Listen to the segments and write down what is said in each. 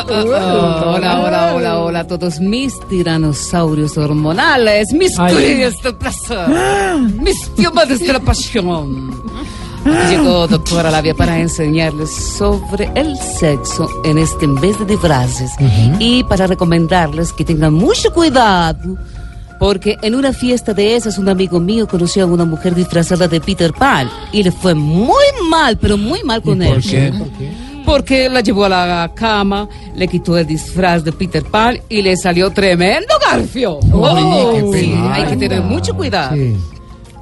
Hola, hola, hola, hola a todos mis tiranosaurios hormonales, mis crías de placer, mis diamantes de la pasión. Llegó doctora Labia para enseñarles sobre el sexo en este mes de disfraces y para recomendarles que tengan mucho cuidado porque en una fiesta de esas un amigo mío conoció a una mujer disfrazada de Peter Pan y le fue muy mal, pero muy mal con él. Porque la llevó a la cama, le quitó el disfraz de Peter Pan y le salió tremendo garfio. Oh, qué sí, pena. hay que tener mucho cuidado. Sí.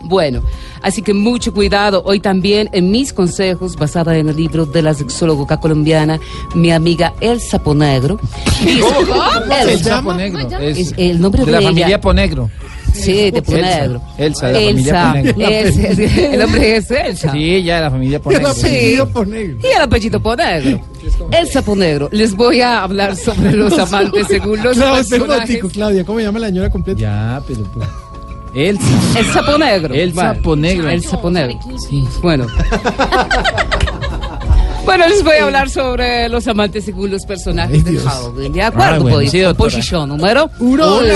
Bueno, así que mucho cuidado hoy también en mis consejos basada en el libro de la sexóloga colombiana, mi amiga Elsa Ponegro. El Elsa, sapo negro. es Es el nombre de, de la ella. familia Ponegro. Sí, de Ponegro. Elsa, de la familia Ponegro. Elsa, el nombre es Elsa. Sí, ya de la familia Ponegro. Sí. Y el apellido Ponegro. Elsa Ponegro. Les voy a hablar sobre los amantes según los Claudia, personajes. Claudia, ¿cómo llama la señora completa? Ya, pero pues. Elsa. El sapo negro. El sapo negro. El sapo negro. Sí. Bueno. Bueno, les voy a hablar sobre los amantes según los personajes Ay, de. Halloween. ¿De acuerdo? Ah, bueno, pues? sí, posición número Uno. uno.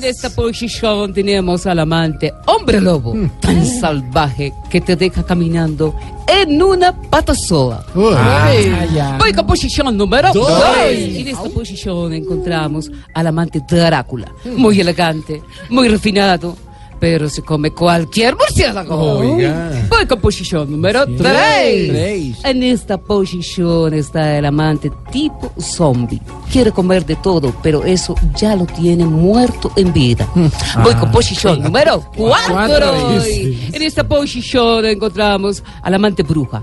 En esta posición tenemos al amante hombre lobo, tan salvaje que te deja caminando en una pata sola. Ah. Voy con posición número Dos. 2. En esta posición encontramos al amante Drácula. Muy elegante, muy refinado, pero se come cualquier murciélago. Oiga. Voy con posición número 3. Tres. En esta posición está el amante tipo zombie. Quiere comer de todo, pero eso ya lo tiene muerto en vida. Voy con posición número 4. Cuatro. En esta posición encontramos al amante bruja.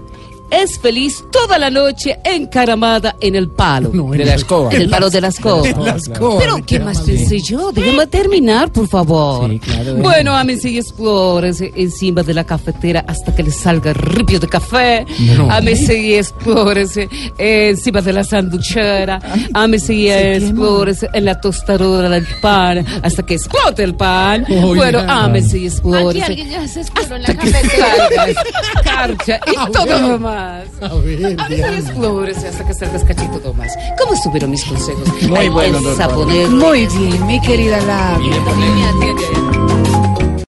Es feliz toda la noche encaramada en el palo. No, De la escoba. En el palo de la escoba. En la escoba, Pero, ¿qué más pensé yo? Déjame terminar, por favor. Sí, claro. Bueno, ámense y explórense encima de la cafetera hasta que les salga ripio de café. No. Ámense y explórense encima de la sanduchera. Ámense y explórense en la tostadora del pan hasta que explote el pan. Oiga. Bueno, ámense y Aquí explórense. alguien ya se exploró en la cafetera. escarcha y Ah, todo lo más. A ver, explórense hasta que salga escachito todo más. ¿Cómo estuvieron mis consejos? Muy bueno. Muy bien, mi querida Labia. Me atiende.